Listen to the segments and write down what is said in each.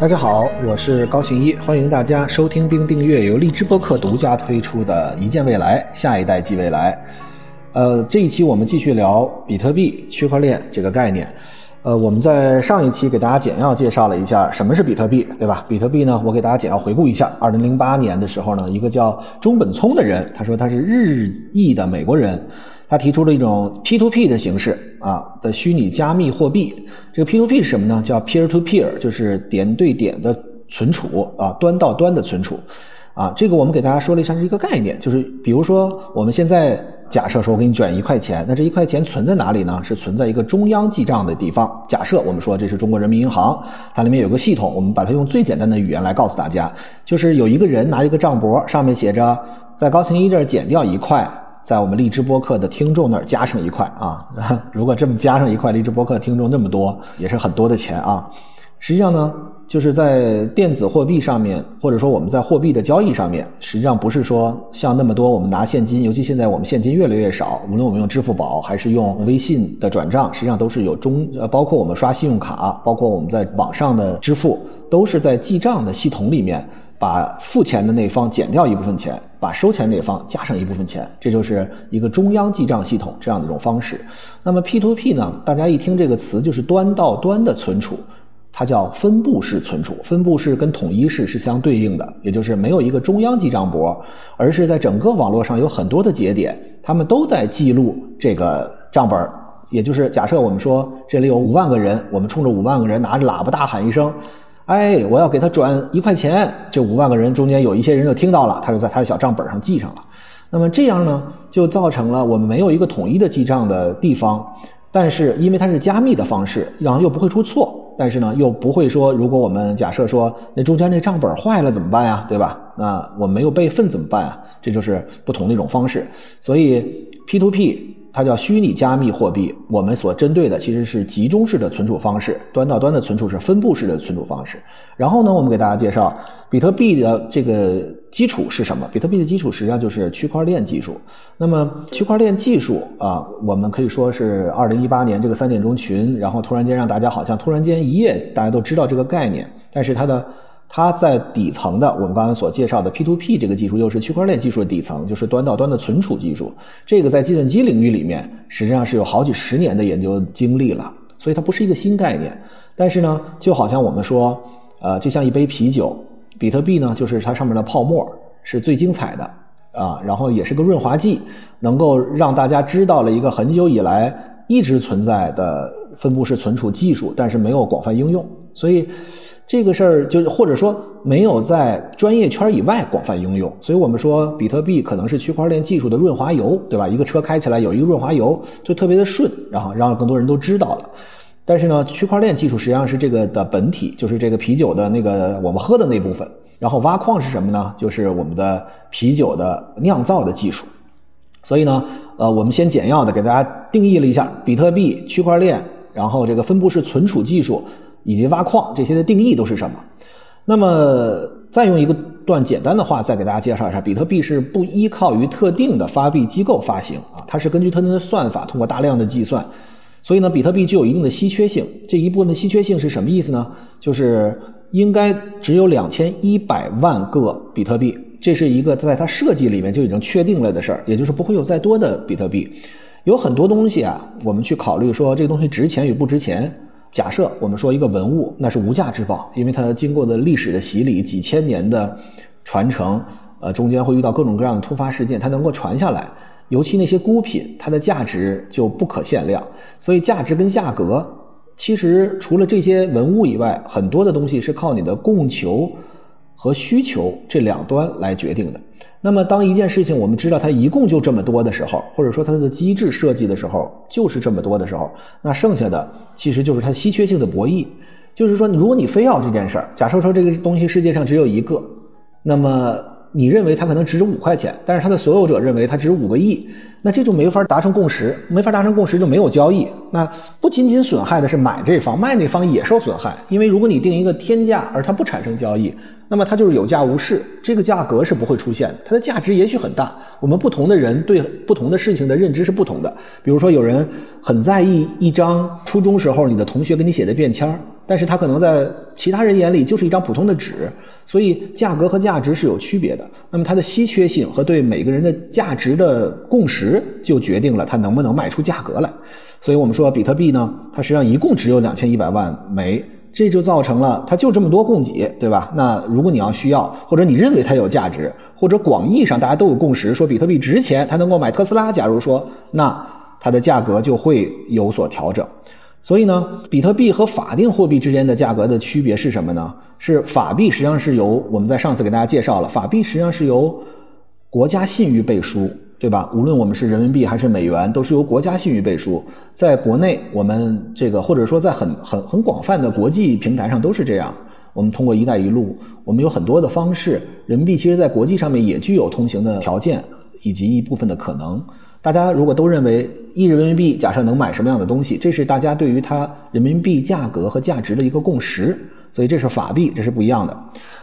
大家好，我是高行一，欢迎大家收听并订阅由荔枝播客独家推出的《一见未来，下一代即未来》。呃，这一期我们继续聊比特币、区块链这个概念。呃，我们在上一期给大家简要介绍了一下什么是比特币，对吧？比特币呢，我给大家简要回顾一下。二零零八年的时候呢，一个叫中本聪的人，他说他是日裔的美国人，他提出了一种 P2P 的形式啊的虚拟加密货币。这个 P2P 是什么呢？叫 Peer to Peer，就是点对点的存储啊，端到端的存储。啊，这个我们给大家说了一下是一个概念，就是比如说我们现在。假设说我给你卷一块钱，那这一块钱存在哪里呢？是存在一个中央记账的地方。假设我们说这是中国人民银行，它里面有个系统，我们把它用最简单的语言来告诉大家，就是有一个人拿一个账簿，上面写着在高清一这儿减掉一块，在我们荔枝播客的听众那儿加上一块啊。如果这么加上一块，荔枝播客听众那么多，也是很多的钱啊。实际上呢，就是在电子货币上面，或者说我们在货币的交易上面，实际上不是说像那么多我们拿现金，尤其现在我们现金越来越少，无论我们用支付宝还是用微信的转账，实际上都是有中呃，包括我们刷信用卡，包括我们在网上的支付，都是在记账的系统里面，把付钱的那方减掉一部分钱，把收钱那方加上一部分钱，这就是一个中央记账系统这样的一种方式。那么 P to P 呢？大家一听这个词，就是端到端的存储。它叫分布式存储，分布式跟统一式是相对应的，也就是没有一个中央记账簿，而是在整个网络上有很多的节点，他们都在记录这个账本也就是假设我们说这里有五万个人，我们冲着五万个人拿着喇叭大喊一声：“哎，我要给他转一块钱。”这五万个人中间有一些人就听到了，他就在他的小账本上记上了。那么这样呢，就造成了我们没有一个统一的记账的地方，但是因为它是加密的方式，然后又不会出错。但是呢，又不会说，如果我们假设说那中间那账本坏了怎么办呀？对吧？那我没有备份怎么办啊？这就是不同的一种方式。所以 P to P 它叫虚拟加密货币，我们所针对的其实是集中式的存储方式，端到端的存储是分布式的存储方式。然后呢，我们给大家介绍比特币的这个。基础是什么？比特币的基础实际上就是区块链技术。那么区块链技术啊，我们可以说是二零一八年这个三点钟群，然后突然间让大家好像突然间一夜大家都知道这个概念。但是它的它在底层的，我们刚才所介绍的 P2P 这个技术又是区块链技术的底层，就是端到端的存储技术。这个在计算机领域里面实际上是有好几十年的研究经历了，所以它不是一个新概念。但是呢，就好像我们说，呃，就像一杯啤酒。比特币呢，就是它上面的泡沫是最精彩的啊，然后也是个润滑剂，能够让大家知道了一个很久以来一直存在的分布式存储技术，但是没有广泛应用，所以这个事儿就或者说没有在专业圈以外广泛应用，所以我们说比特币可能是区块链技术的润滑油，对吧？一个车开起来有一个润滑油就特别的顺，然后让更多人都知道了。但是呢，区块链技术实际上是这个的本体，就是这个啤酒的那个我们喝的那部分。然后挖矿是什么呢？就是我们的啤酒的酿造的技术。所以呢，呃，我们先简要的给大家定义了一下比特币、区块链，然后这个分布式存储技术以及挖矿这些的定义都是什么。那么再用一个段简单的话再给大家介绍一下，比特币是不依靠于特定的发币机构发行啊，它是根据特定的算法，通过大量的计算。所以呢，比特币具有一定的稀缺性。这一部分的稀缺性是什么意思呢？就是应该只有两千一百万个比特币，这是一个在它设计里面就已经确定了的事儿，也就是不会有再多的比特币。有很多东西啊，我们去考虑说这个东西值钱与不值钱。假设我们说一个文物，那是无价之宝，因为它经过的历史的洗礼，几千年的传承，呃，中间会遇到各种各样的突发事件，它能够传下来。尤其那些孤品，它的价值就不可限量。所以价值跟价格，其实除了这些文物以外，很多的东西是靠你的供求和需求这两端来决定的。那么，当一件事情我们知道它一共就这么多的时候，或者说它的机制设计的时候就是这么多的时候，那剩下的其实就是它稀缺性的博弈。就是说，如果你非要这件事儿，假设说这个东西世界上只有一个，那么。你认为它可能值五块钱，但是它的所有者认为它值五个亿，那这就没法达成共识，没法达成共识就没有交易。那不仅仅损害的是买这方，卖那方也受损害，因为如果你定一个天价而它不产生交易，那么它就是有价无市，这个价格是不会出现，它的价值也许很大。我们不同的人对不同的事情的认知是不同的，比如说有人很在意一张初中时候你的同学给你写的便签。但是它可能在其他人眼里就是一张普通的纸，所以价格和价值是有区别的。那么它的稀缺性和对每个人的价值的共识，就决定了它能不能卖出价格来。所以我们说比特币呢，它实际上一共只有两千一百万枚，这就造成了它就这么多供给，对吧？那如果你要需要，或者你认为它有价值，或者广义上大家都有共识说比特币值钱，它能够买特斯拉，假如说，那它的价格就会有所调整。所以呢，比特币和法定货币之间的价格的区别是什么呢？是法币实际上是由我们在上次给大家介绍了，法币实际上是由国家信誉背书，对吧？无论我们是人民币还是美元，都是由国家信誉背书。在国内，我们这个或者说在很很很广泛的国际平台上都是这样。我们通过“一带一路”，我们有很多的方式，人民币其实在国际上面也具有通行的条件以及一部分的可能。大家如果都认为一人民币假设能买什么样的东西，这是大家对于它人民币价格和价值的一个共识，所以这是法币，这是不一样的。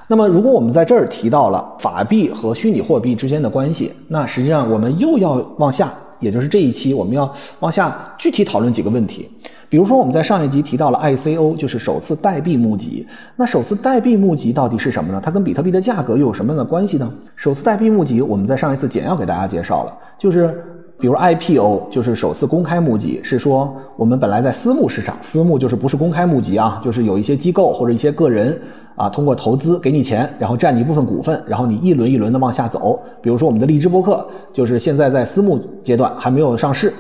那么，如果我们在这儿提到了法币和虚拟货币之间的关系，那实际上我们又要往下，也就是这一期我们要往下具体讨论几个问题。比如说，我们在上一集提到了 ICO，就是首次代币募集。那首次代币募集到底是什么呢？它跟比特币的价格又有什么样的关系呢？首次代币募集，我们在上一次简要给大家介绍了，就是。比如 IPO 就是首次公开募集，是说我们本来在私募市场，私募就是不是公开募集啊，就是有一些机构或者一些个人啊，通过投资给你钱，然后占你一部分股份，然后你一轮一轮的往下走。比如说我们的荔枝播客，就是现在在私募阶段还没有上市，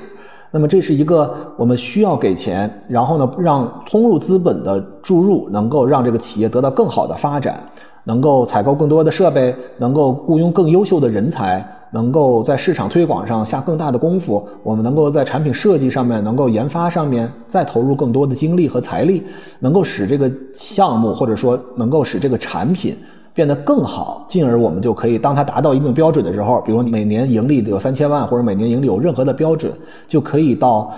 那么这是一个我们需要给钱，然后呢让通入资本的注入能够让这个企业得到更好的发展，能够采购更多的设备，能够雇佣更优秀的人才。能够在市场推广上下更大的功夫，我们能够在产品设计上面、能够研发上面再投入更多的精力和财力，能够使这个项目或者说能够使这个产品变得更好，进而我们就可以当它达到一定标准的时候，比如每年盈利有三千万，或者每年盈利有任何的标准，就可以到。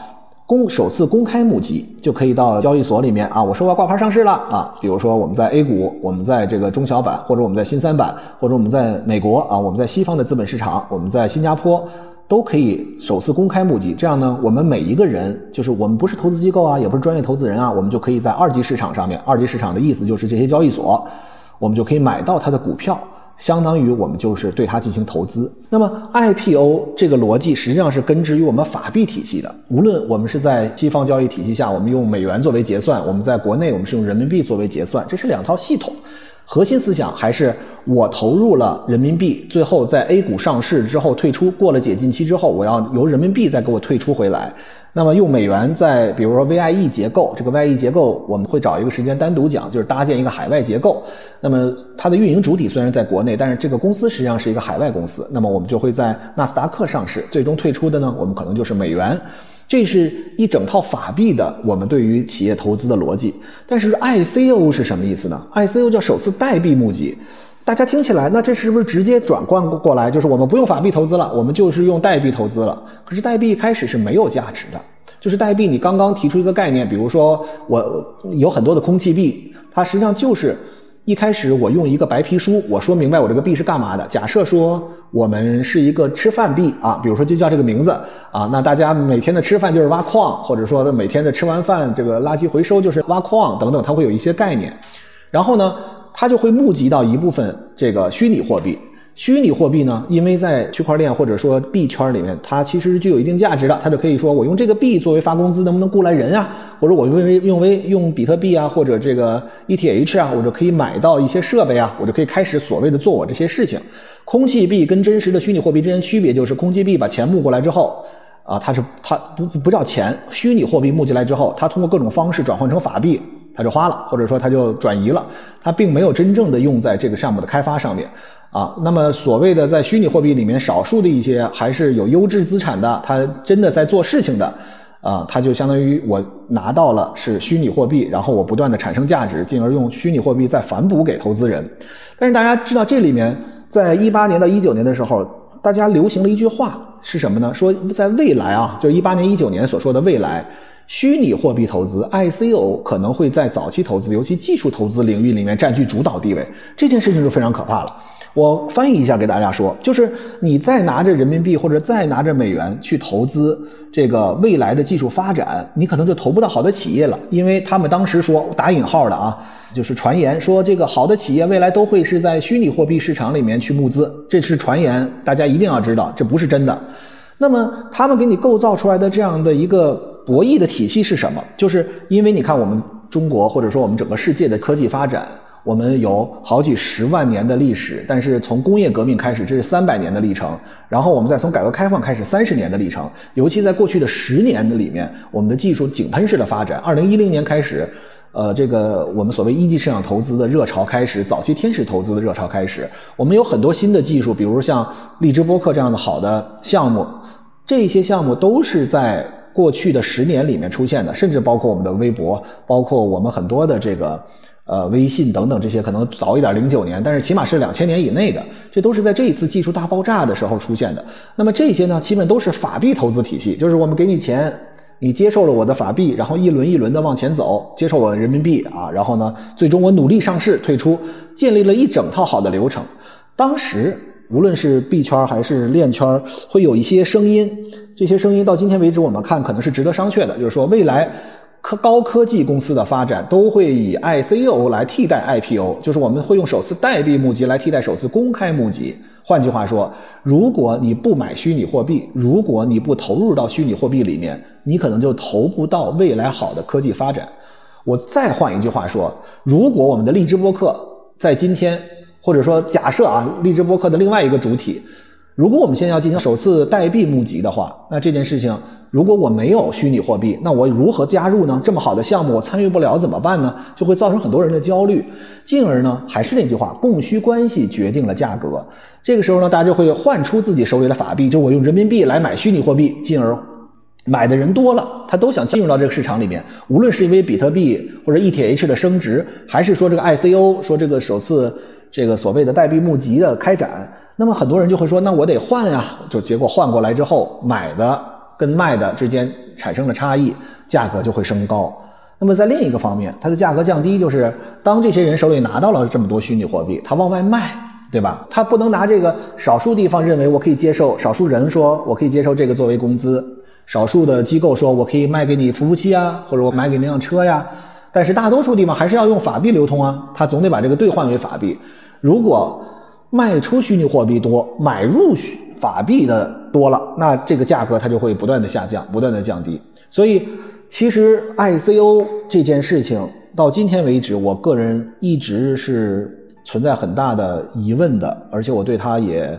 公首次公开募集就可以到交易所里面啊，我说我要挂牌上市了啊，比如说我们在 A 股，我们在这个中小板，或者我们在新三板，或者我们在美国啊，我们在西方的资本市场，我们在新加坡都可以首次公开募集。这样呢，我们每一个人就是我们不是投资机构啊，也不是专业投资人啊，我们就可以在二级市场上面，二级市场的意思就是这些交易所，我们就可以买到它的股票。相当于我们就是对它进行投资。那么 IPO 这个逻辑实际上是根植于我们法币体系的。无论我们是在西方交易体系下，我们用美元作为结算；我们在国内，我们是用人民币作为结算，这是两套系统。核心思想还是我投入了人民币，最后在 A 股上市之后退出，过了解禁期之后，我要由人民币再给我退出回来。那么用美元在比如说 VIE 结构，这个 VIE 结构我们会找一个时间单独讲，就是搭建一个海外结构。那么它的运营主体虽然在国内，但是这个公司实际上是一个海外公司。那么我们就会在纳斯达克上市，最终退出的呢，我们可能就是美元。这是一整套法币的我们对于企业投资的逻辑，但是 ICO 是什么意思呢？ICO 叫首次代币募集，大家听起来，那这是不是直接转换过来，就是我们不用法币投资了，我们就是用代币投资了？可是代币一开始是没有价值的，就是代币你刚刚提出一个概念，比如说我有很多的空气币，它实际上就是。一开始我用一个白皮书，我说明白我这个币是干嘛的。假设说我们是一个吃饭币啊，比如说就叫这个名字啊，那大家每天的吃饭就是挖矿，或者说每天的吃完饭这个垃圾回收就是挖矿等等，它会有一些概念。然后呢，它就会募集到一部分这个虚拟货币。虚拟货币呢，因为在区块链或者说币圈里面，它其实具有一定价值的，它就可以说我用这个币作为发工资，能不能雇来人啊？或者我用为用为用比特币啊，或者这个 ETH 啊，我就可以买到一些设备啊，我就可以开始所谓的做我这些事情。空气币跟真实的虚拟货币之间区别就是，空气币把钱募过来之后，啊，它是它不不叫钱，虚拟货币募进来之后，它通过各种方式转换成法币，它就花了，或者说它就转移了，它并没有真正的用在这个项目的开发上面。啊，那么所谓的在虚拟货币里面，少数的一些还是有优质资产的，它真的在做事情的，啊，它就相当于我拿到了是虚拟货币，然后我不断的产生价值，进而用虚拟货币再反哺给投资人。但是大家知道这里面，在一八年到一九年的时候，大家流行了一句话是什么呢？说在未来啊，就是一八年一九年所说的未来，虚拟货币投资 ICO 可能会在早期投资，尤其技术投资领域里面占据主导地位。这件事情就非常可怕了。我翻译一下给大家说，就是你再拿着人民币或者再拿着美元去投资这个未来的技术发展，你可能就投不到好的企业了，因为他们当时说打引号的啊，就是传言说这个好的企业未来都会是在虚拟货币市场里面去募资，这是传言，大家一定要知道，这不是真的。那么他们给你构造出来的这样的一个博弈的体系是什么？就是因为你看我们中国或者说我们整个世界的科技发展。我们有好几十万年的历史，但是从工业革命开始，这是三百年的历程。然后我们再从改革开放开始，三十年的历程。尤其在过去的十年的里面，我们的技术井喷式的发展。二零一零年开始，呃，这个我们所谓一级市场投资的热潮开始，早期天使投资的热潮开始。我们有很多新的技术，比如像荔枝播客这样的好的项目，这些项目都是在过去的十年里面出现的，甚至包括我们的微博，包括我们很多的这个。呃，微信等等这些可能早一点，零九年，但是起码是两千年以内的，这都是在这一次技术大爆炸的时候出现的。那么这些呢，基本都是法币投资体系，就是我们给你钱，你接受了我的法币，然后一轮一轮的往前走，接受我的人民币啊，然后呢，最终我努力上市退出，建立了一整套好的流程。当时无论是币圈还是链圈，会有一些声音，这些声音到今天为止，我们看可能是值得商榷的，就是说未来。科高科技公司的发展都会以 ICO 来替代 IPO，就是我们会用首次代币募集来替代首次公开募集。换句话说，如果你不买虚拟货币，如果你不投入到虚拟货币里面，你可能就投不到未来好的科技发展。我再换一句话说，如果我们的荔枝播客在今天，或者说假设啊，荔枝播客的另外一个主体，如果我们现在要进行首次代币募集的话，那这件事情。如果我没有虚拟货币，那我如何加入呢？这么好的项目我参与不了怎么办呢？就会造成很多人的焦虑，进而呢，还是那句话，供需关系决定了价格。这个时候呢，大家就会换出自己手里的法币，就我用人民币来买虚拟货币，进而买的人多了，他都想进入到这个市场里面。无论是因为比特币或者 ETH 的升值，还是说这个 ICO 说这个首次这个所谓的代币募集的开展，那么很多人就会说，那我得换呀。就结果换过来之后买的。跟卖的之间产生了差异，价格就会升高。那么在另一个方面，它的价格降低，就是当这些人手里拿到了这么多虚拟货币，他往外卖，对吧？他不能拿这个少数地方认为我可以接受，少数人说我可以接受这个作为工资，少数的机构说我可以卖给你服务器啊，或者我买给那辆车呀。但是大多数地方还是要用法币流通啊，他总得把这个兑换为法币。如果卖出虚拟货币多，买入法币的多了，那这个价格它就会不断的下降，不断的降低。所以，其实 ICO 这件事情到今天为止，我个人一直是存在很大的疑问的，而且我对它也，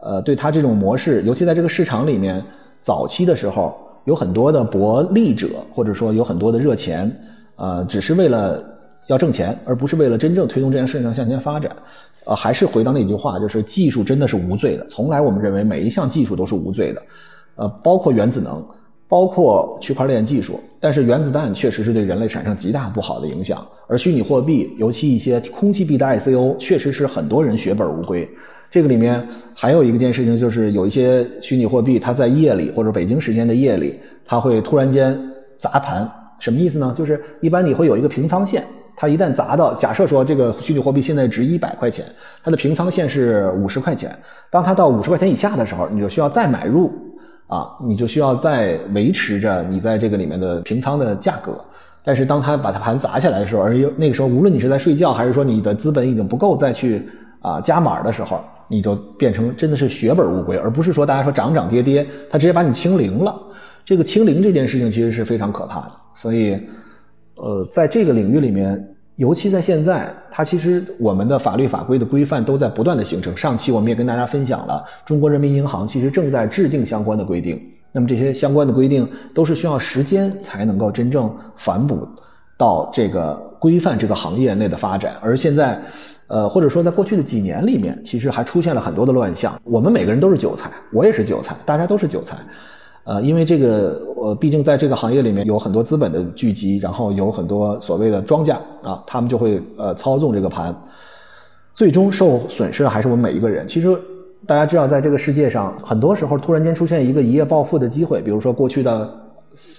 呃，对它这种模式，尤其在这个市场里面，早期的时候有很多的薄利者，或者说有很多的热钱，呃，只是为了要挣钱，而不是为了真正推动这件事情向前发展。呃，还是回到那句话，就是技术真的是无罪的。从来我们认为每一项技术都是无罪的，呃，包括原子能，包括区块链技术。但是原子弹确实是对人类产生极大不好的影响，而虚拟货币，尤其一些空气币的 ICO，确实是很多人血本无归。这个里面还有一个件事情，就是有一些虚拟货币，它在夜里或者北京时间的夜里，它会突然间砸盘，什么意思呢？就是一般你会有一个平仓线。它一旦砸到，假设说这个虚拟货币现在值一百块钱，它的平仓线是五十块钱。当它到五十块钱以下的时候，你就需要再买入，啊，你就需要再维持着你在这个里面的平仓的价格。但是当它把它盘砸下来的时候，而又那个时候无论你是在睡觉，还是说你的资本已经不够再去啊加码的时候，你就变成真的是血本无归，而不是说大家说涨涨跌跌，它直接把你清零了。这个清零这件事情其实是非常可怕的，所以。呃，在这个领域里面，尤其在现在，它其实我们的法律法规的规范都在不断的形成。上期我们也跟大家分享了，中国人民银行其实正在制定相关的规定。那么这些相关的规定都是需要时间才能够真正反哺到这个规范这个行业内的发展。而现在，呃，或者说在过去的几年里面，其实还出现了很多的乱象。我们每个人都是韭菜，我也是韭菜，大家都是韭菜。呃，因为这个，呃，毕竟在这个行业里面有很多资本的聚集，然后有很多所谓的庄家啊，他们就会呃操纵这个盘，最终受损失的还是我们每一个人。其实大家知道，在这个世界上，很多时候突然间出现一个一夜暴富的机会，比如说过去的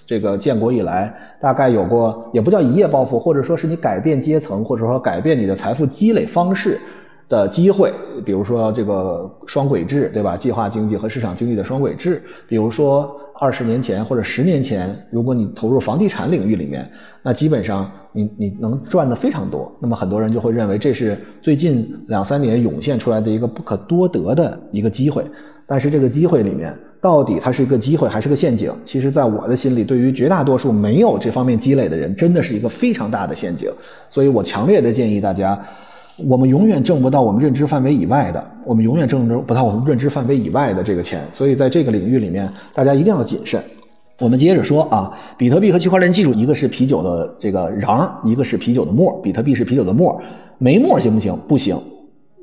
这个建国以来，大概有过，也不叫一夜暴富，或者说是你改变阶层，或者说改变你的财富积累方式，的机会，比如说这个双轨制，对吧？计划经济和市场经济的双轨制，比如说二十年前或者十年前，如果你投入房地产领域里面，那基本上你你能赚的非常多。那么很多人就会认为这是最近两三年涌现出来的一个不可多得的一个机会。但是这个机会里面，到底它是一个机会还是个陷阱？其实，在我的心里，对于绝大多数没有这方面积累的人，真的是一个非常大的陷阱。所以我强烈的建议大家。我们永远挣不到我们认知范围以外的，我们永远挣不到我们认知范围以外的这个钱，所以在这个领域里面，大家一定要谨慎。我们接着说啊，比特币和区块链技术，一个是啤酒的这个瓤，一个是啤酒的沫。比特币是啤酒的沫，没沫行不行？不行，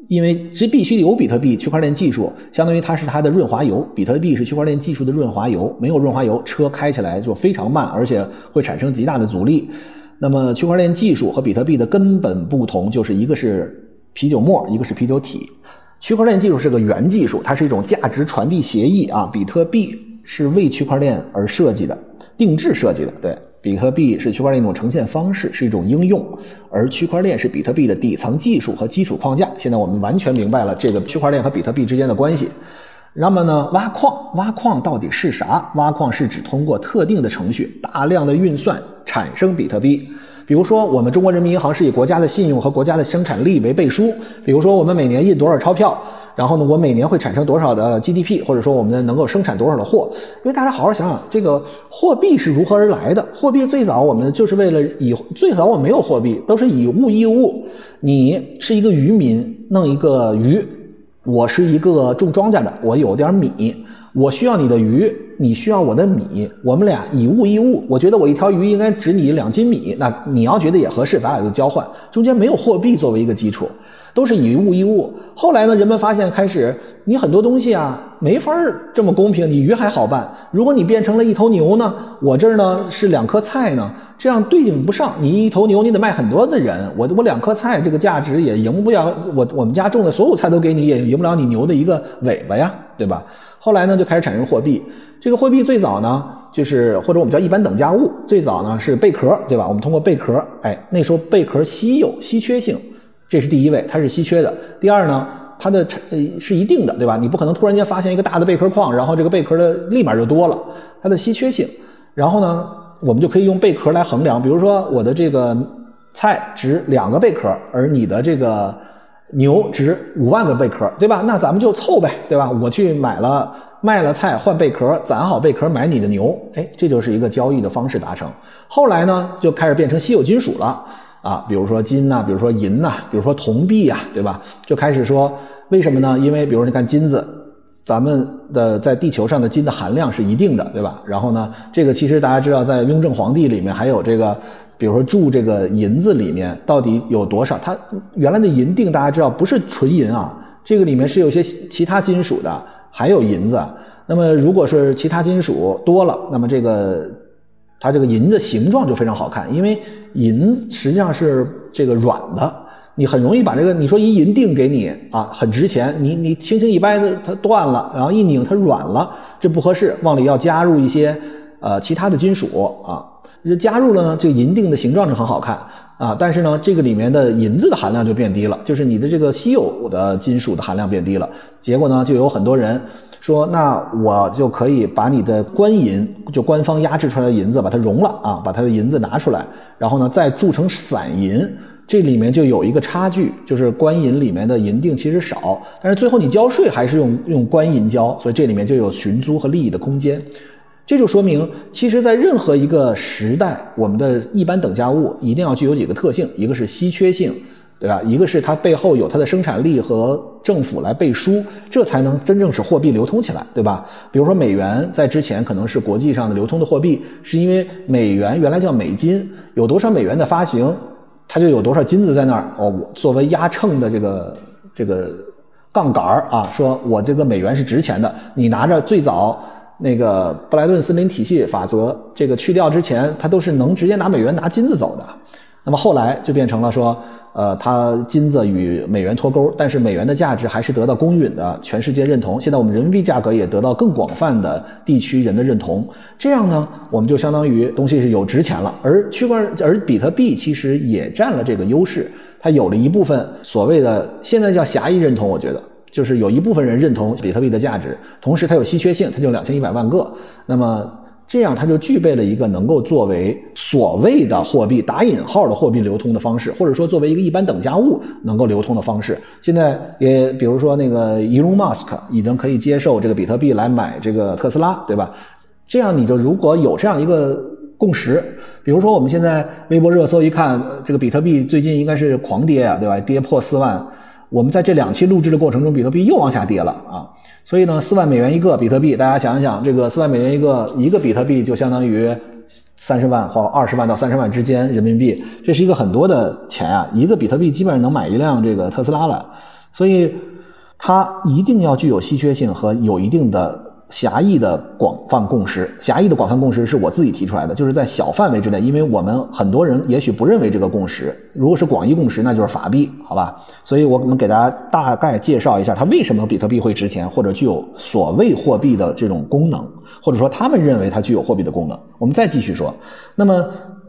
因为这必须有比特币区块链技术，相当于它是它的润滑油。比特币是区块链技术的润滑油，没有润滑油，车开起来就非常慢，而且会产生极大的阻力。那么，区块链技术和比特币的根本不同，就是一个是啤酒沫，一个是啤酒体。区块链技术是个原技术，它是一种价值传递协议啊。比特币是为区块链而设计的，定制设计的。对，比特币是区块链一种呈现方式，是一种应用，而区块链是比特币的底层技术和基础框架。现在我们完全明白了这个区块链和比特币之间的关系。那么呢，挖矿，挖矿到底是啥？挖矿是指通过特定的程序，大量的运算产生比特币。比如说，我们中国人民银行是以国家的信用和国家的生产力为背书。比如说，我们每年印多少钞票，然后呢，我每年会产生多少的 GDP，或者说我们能够生产多少的货。因为大家好好想想，这个货币是如何而来的？货币最早我们就是为了以最早我没有货币，都是以物易物。你是一个渔民，弄一个鱼。我是一个种庄稼的，我有点米，我需要你的鱼，你需要我的米，我们俩以物易物。我觉得我一条鱼应该值你两斤米，那你要觉得也合适，咱俩就交换。中间没有货币作为一个基础，都是以物易物。后来呢，人们发现开始你很多东西啊没法这么公平，你鱼还好办，如果你变成了一头牛呢，我这儿呢是两颗菜呢。这样对应不上，你一头牛你得卖很多的人，我我两颗菜这个价值也赢不了，我我们家种的所有菜都给你，也赢不了你牛的一个尾巴呀，对吧？后来呢就开始产生货币，这个货币最早呢就是或者我们叫一般等价物，最早呢是贝壳，对吧？我们通过贝壳，哎，那时候贝壳稀有稀缺性，这是第一位，它是稀缺的。第二呢，它的呃是一定的，对吧？你不可能突然间发现一个大的贝壳矿，然后这个贝壳的立马就多了，它的稀缺性，然后呢？我们就可以用贝壳来衡量，比如说我的这个菜值两个贝壳，而你的这个牛值五万个贝壳，对吧？那咱们就凑呗，对吧？我去买了卖了菜换贝壳，攒好贝壳买你的牛，哎，这就是一个交易的方式达成。后来呢，就开始变成稀有金属了啊，比如说金呐，比如说银呐，比如说铜币呀，对吧？就开始说为什么呢？因为比如你看金子。咱们的在地球上的金的含量是一定的，对吧？然后呢，这个其实大家知道，在雍正皇帝里面还有这个，比如说铸这个银子里面到底有多少？它原来的银锭大家知道不是纯银啊，这个里面是有些其他金属的，还有银子。那么如果是其他金属多了，那么这个它这个银的形状就非常好看，因为银实际上是这个软的。你很容易把这个，你说一银锭给你啊，很值钱，你你轻轻一掰它它断了，然后一拧它软了，这不合适，往里要加入一些呃其他的金属啊，这加入了呢，这个银锭的形状就很好看啊，但是呢，这个里面的银子的含量就变低了，就是你的这个稀有的金属的含量变低了，结果呢，就有很多人说，那我就可以把你的官银，就官方压制出来的银子，把它熔了啊，把它的银子拿出来，然后呢，再铸成散银。这里面就有一个差距，就是官银里面的银锭其实少，但是最后你交税还是用用官银交，所以这里面就有寻租和利益的空间。这就说明，其实，在任何一个时代，我们的一般等价物一定要具有几个特性：一个是稀缺性，对吧？一个是它背后有它的生产力和政府来背书，这才能真正使货币流通起来，对吧？比如说美元在之前可能是国际上的流通的货币，是因为美元原来叫美金，有多少美元的发行。它就有多少金子在那儿哦，我作为压秤的这个这个杠杆儿啊，说我这个美元是值钱的。你拿着最早那个布莱顿森林体系法则这个去掉之前，它都是能直接拿美元拿金子走的。那么后来就变成了说。呃，它金子与美元脱钩，但是美元的价值还是得到公允的全世界认同。现在我们人民币价格也得到更广泛的地区人的认同。这样呢，我们就相当于东西是有值钱了。而区块而比特币其实也占了这个优势。它有了一部分所谓的现在叫狭义认同，我觉得就是有一部分人认同比特币的价值，同时它有稀缺性，它就两千一百万个，那么。这样，它就具备了一个能够作为所谓的货币打引号的货币流通的方式，或者说作为一个一般等价物能够流通的方式。现在也比如说那个 Elon Musk 已经可以接受这个比特币来买这个特斯拉，对吧？这样你就如果有这样一个共识，比如说我们现在微博热搜一看，这个比特币最近应该是狂跌啊，对吧？跌破四万。我们在这两期录制的过程中，比特币又往下跌了啊，所以呢，四万美元一个比特币，大家想一想，这个四万美元一个一个比特币就相当于三十万或二十万到三十万之间人民币，这是一个很多的钱啊，一个比特币基本上能买一辆这个特斯拉了，所以它一定要具有稀缺性和有一定的。狭义的广泛共识，狭义的广泛共识是我自己提出来的，就是在小范围之内，因为我们很多人也许不认为这个共识，如果是广义共识，那就是法币，好吧？所以我们给大家大概介绍一下，它为什么比特币会值钱，或者具有所谓货币的这种功能，或者说他们认为它具有货币的功能。我们再继续说，那么。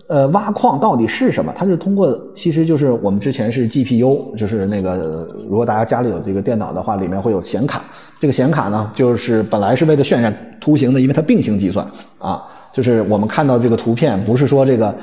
呃，挖矿到底是什么？它是通过，其实就是我们之前是 GPU，就是那个，如果大家家里有这个电脑的话，里面会有显卡。这个显卡呢，就是本来是为了渲染图形的，因为它并行计算啊，就是我们看到这个图片不是说这个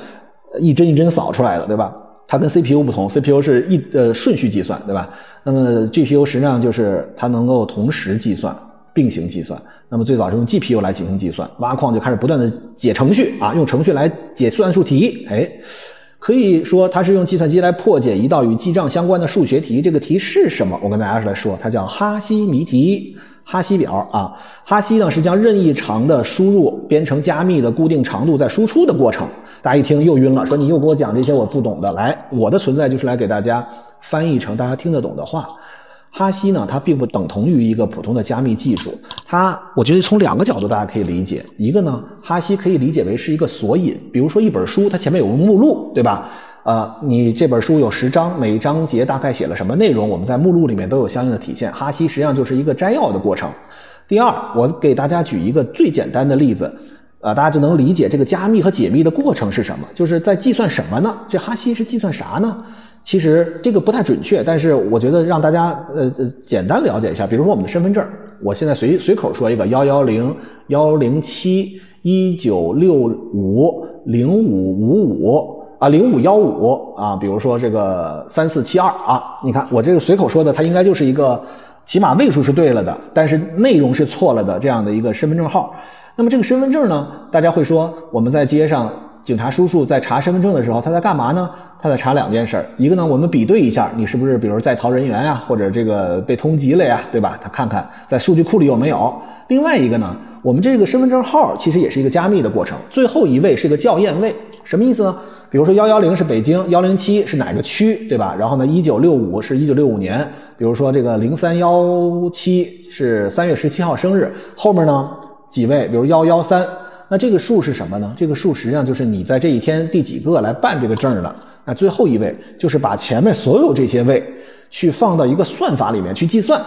一帧一帧扫出来的，对吧？它跟 CPU 不同，CPU 是一呃顺序计算，对吧？那么 GPU 实际上就是它能够同时计算。并行计算，那么最早是用 GPU 来进行计算，挖矿就开始不断的解程序啊，用程序来解算术题，哎，可以说它是用计算机来破解一道与记账相关的数学题。这个题是什么？我跟大家来说，它叫哈希谜题，哈希表啊。哈希呢是将任意长的输入编成加密的固定长度再输出的过程。大家一听又晕了，说你又给我讲这些我不懂的。来，我的存在就是来给大家翻译成大家听得懂的话。哈希呢，它并不等同于一个普通的加密技术。它，我觉得从两个角度大家可以理解。一个呢，哈希可以理解为是一个索引，比如说一本书，它前面有个目录，对吧？呃，你这本书有十章，每章节大概写了什么内容，我们在目录里面都有相应的体现。哈希实际上就是一个摘要的过程。第二，我给大家举一个最简单的例子，呃，大家就能理解这个加密和解密的过程是什么，就是在计算什么呢？这哈希是计算啥呢？其实这个不太准确，但是我觉得让大家呃呃简单了解一下。比如说我们的身份证，我现在随随口说一个幺幺零幺零七一九六五零五五五啊零五幺五啊，比如说这个三四七二啊，你看我这个随口说的，它应该就是一个起码位数是对了的，但是内容是错了的这样的一个身份证号。那么这个身份证呢，大家会说我们在街上警察叔叔在查身份证的时候，他在干嘛呢？他在查两件事儿，一个呢，我们比对一下，你是不是比如在逃人员呀，或者这个被通缉了呀，对吧？他看看在数据库里有没有。另外一个呢，我们这个身份证号其实也是一个加密的过程，最后一位是个校验位，什么意思呢？比如说幺幺零是北京，幺零七是哪个区，对吧？然后呢，一九六五是一九六五年，比如说这个零三幺七是三月十七号生日，后面呢几位，比如幺幺三，那这个数是什么呢？这个数实际上就是你在这一天第几个来办这个证的。那最后一位就是把前面所有这些位去放到一个算法里面去计算，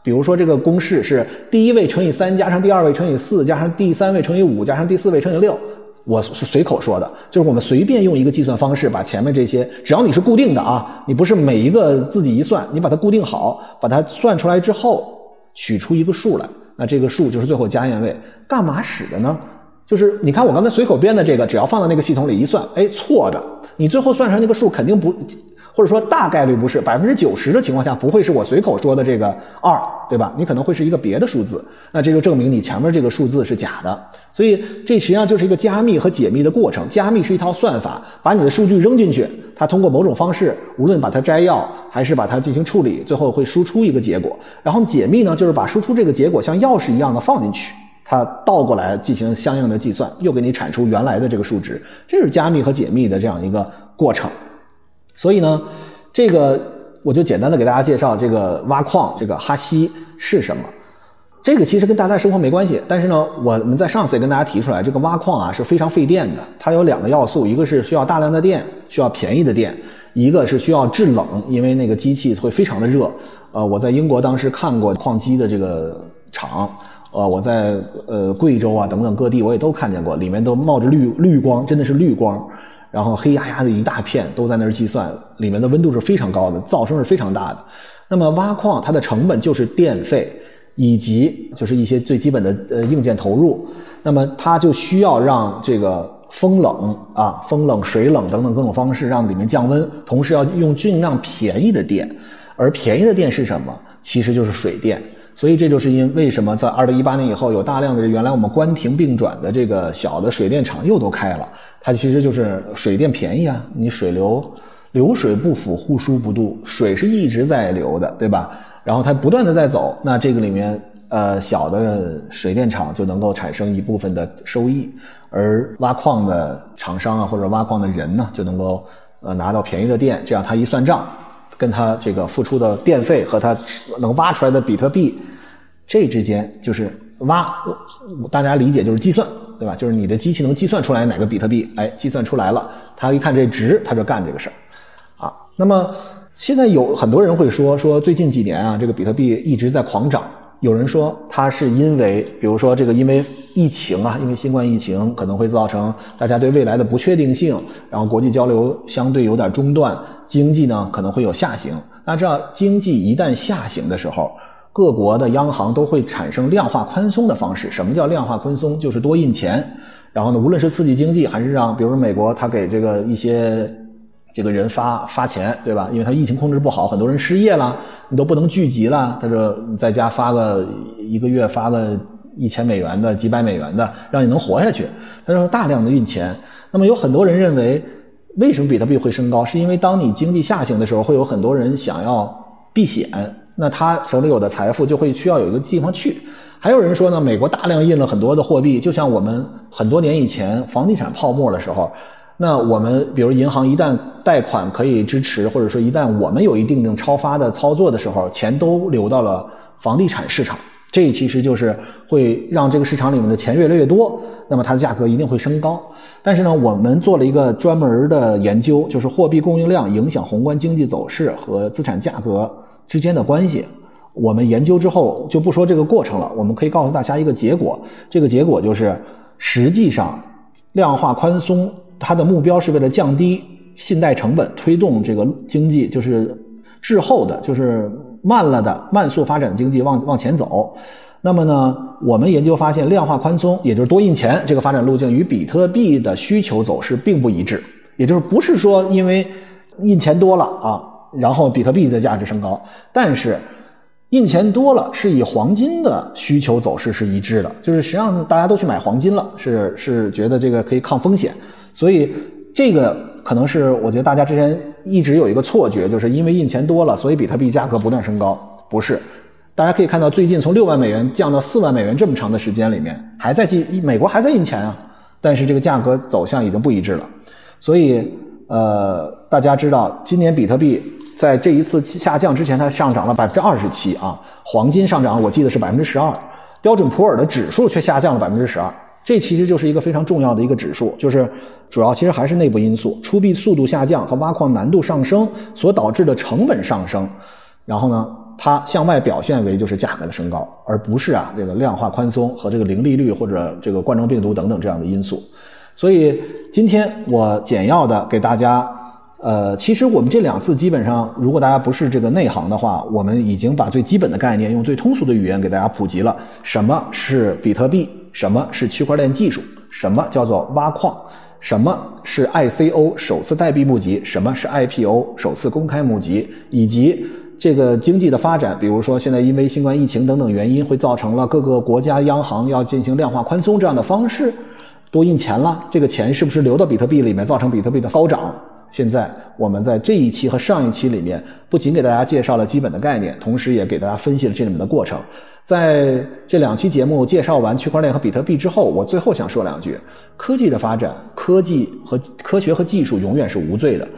比如说这个公式是第一位乘以三加上第二位乘以四加上第三位乘以五加上第四位乘以六，我是随口说的，就是我们随便用一个计算方式把前面这些，只要你是固定的啊，你不是每一个自己一算，你把它固定好，把它算出来之后取出一个数来，那这个数就是最后加验位，干嘛使的呢？就是你看我刚才随口编的这个，只要放到那个系统里一算，哎，错的。你最后算出来那个数肯定不，或者说大概率不是百分之九十的情况下不会是我随口说的这个二，对吧？你可能会是一个别的数字，那这就证明你前面这个数字是假的。所以这实际上就是一个加密和解密的过程。加密是一套算法，把你的数据扔进去，它通过某种方式，无论把它摘要还是把它进行处理，最后会输出一个结果。然后解密呢，就是把输出这个结果像钥匙一样的放进去。它倒过来进行相应的计算，又给你产出原来的这个数值，这是加密和解密的这样一个过程。所以呢，这个我就简单的给大家介绍这个挖矿，这个哈希是什么。这个其实跟大家生活没关系，但是呢，我们在上次也跟大家提出来，这个挖矿啊是非常费电的。它有两个要素，一个是需要大量的电，需要便宜的电；一个是需要制冷，因为那个机器会非常的热。呃，我在英国当时看过矿机的这个厂。呃，我在呃贵州啊等等各地我也都看见过，里面都冒着绿绿光，真的是绿光。然后黑压压的一大片都在那儿计算，里面的温度是非常高的，噪声是非常大的。那么挖矿它的成本就是电费以及就是一些最基本的呃硬件投入，那么它就需要让这个风冷啊、风冷、水冷等等各种方式让里面降温，同时要用尽量便宜的电，而便宜的电是什么？其实就是水电。所以这就是因为什么在二零一八年以后有大量的原来我们关停并转的这个小的水电厂又都开了，它其实就是水电便宜啊，你水流流水不腐，户枢不蠹，水是一直在流的，对吧？然后它不断的在走，那这个里面呃小的水电厂就能够产生一部分的收益，而挖矿的厂商啊或者挖矿的人呢就能够呃拿到便宜的电，这样他一算账。跟他这个付出的电费和他能挖出来的比特币，这之间就是挖，大家理解就是计算，对吧？就是你的机器能计算出来哪个比特币，哎，计算出来了，他一看这值，他就干这个事儿，啊。那么现在有很多人会说，说最近几年啊，这个比特币一直在狂涨。有人说，它是因为，比如说这个，因为疫情啊，因为新冠疫情可能会造成大家对未来的不确定性，然后国际交流相对有点中断，经济呢可能会有下行。大家知道，经济一旦下行的时候，各国的央行都会产生量化宽松的方式。什么叫量化宽松？就是多印钱，然后呢，无论是刺激经济，还是让，比如说美国，它给这个一些。这个人发发钱，对吧？因为他疫情控制不好，很多人失业了，你都不能聚集了。他说你在家发个一个月发个一千美元的、几百美元的，让你能活下去。他说大量的运钱。那么有很多人认为，为什么比特币会升高？是因为当你经济下行的时候，会有很多人想要避险，那他手里有的财富就会需要有一个地方去。还有人说呢，美国大量印了很多的货币，就像我们很多年以前房地产泡沫的时候。那我们比如银行一旦贷款可以支持，或者说一旦我们有一定的超发的操作的时候，钱都流到了房地产市场，这其实就是会让这个市场里面的钱越来越多，那么它的价格一定会升高。但是呢，我们做了一个专门的研究，就是货币供应量影响宏观经济走势和资产价格之间的关系。我们研究之后就不说这个过程了，我们可以告诉大家一个结果，这个结果就是实际上量化宽松。它的目标是为了降低信贷成本，推动这个经济就是滞后的，就是慢了的慢速发展的经济往往前走。那么呢，我们研究发现，量化宽松也就是多印钱这个发展路径与比特币的需求走势并不一致，也就是不是说因为印钱多了啊，然后比特币的价值升高，但是印钱多了是以黄金的需求走势是一致的，就是实际上大家都去买黄金了，是是觉得这个可以抗风险。所以，这个可能是我觉得大家之前一直有一个错觉，就是因为印钱多了，所以比特币价格不断升高。不是，大家可以看到，最近从六万美元降到四万美元这么长的时间里面，还在进，美国还在印钱啊，但是这个价格走向已经不一致了。所以，呃，大家知道，今年比特币在这一次下降之前，它上涨了百分之二十七啊，黄金上涨我记得是百分之十二，标准普尔的指数却下降了百分之十二。这其实就是一个非常重要的一个指数，就是主要其实还是内部因素，出币速度下降和挖矿难度上升所导致的成本上升，然后呢，它向外表现为就是价格的升高，而不是啊这个量化宽松和这个零利率或者这个冠状病毒等等这样的因素。所以今天我简要的给大家，呃，其实我们这两次基本上，如果大家不是这个内行的话，我们已经把最基本的概念用最通俗的语言给大家普及了，什么是比特币。什么是区块链技术？什么叫做挖矿？什么是 ICO 首次代币募集？什么是 IPO 首次公开募集？以及这个经济的发展，比如说现在因为新冠疫情等等原因，会造成了各个国家央行要进行量化宽松这样的方式，多印钱了，这个钱是不是流到比特币里面，造成比特币的高涨？现在我们在这一期和上一期里面，不仅给大家介绍了基本的概念，同时也给大家分析了这里面的过程。在这两期节目介绍完区块链和比特币之后，我最后想说两句：科技的发展，科技和科学和技术永远是无罪的，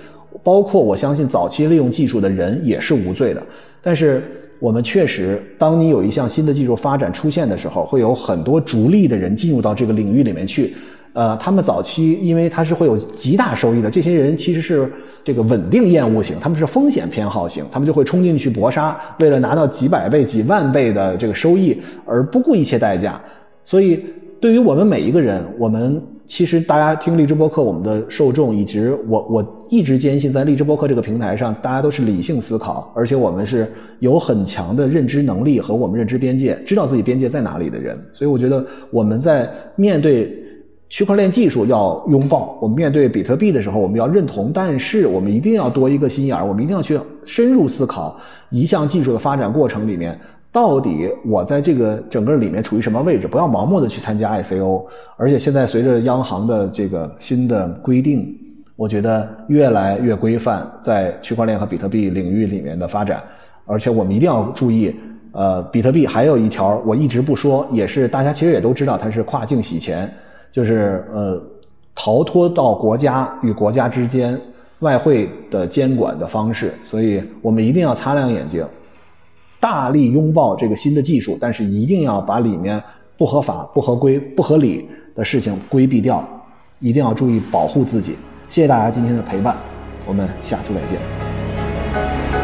包括我相信早期利用技术的人也是无罪的。但是我们确实，当你有一项新的技术发展出现的时候，会有很多逐利的人进入到这个领域里面去。呃，他们早期因为他是会有极大收益的，这些人其实是这个稳定厌恶型，他们是风险偏好型，他们就会冲进去搏杀，为了拿到几百倍、几万倍的这个收益而不顾一切代价。所以，对于我们每一个人，我们其实大家听荔枝播客，我们的受众以及，我我一直坚信，在荔枝播客这个平台上，大家都是理性思考，而且我们是有很强的认知能力和我们认知边界，知道自己边界在哪里的人。所以我觉得我们在面对区块链技术要拥抱，我们面对比特币的时候，我们要认同，但是我们一定要多一个心眼儿，我们一定要去深入思考一项技术的发展过程里面。到底我在这个整个里面处于什么位置？不要盲目的去参加 ICO，而且现在随着央行的这个新的规定，我觉得越来越规范在区块链和比特币领域里面的发展，而且我们一定要注意，呃，比特币还有一条我一直不说，也是大家其实也都知道，它是跨境洗钱，就是呃逃脱到国家与国家之间外汇的监管的方式，所以我们一定要擦亮眼睛。大力拥抱这个新的技术，但是一定要把里面不合法、不合规、不合理的事情规避掉，一定要注意保护自己。谢谢大家今天的陪伴，我们下次再见。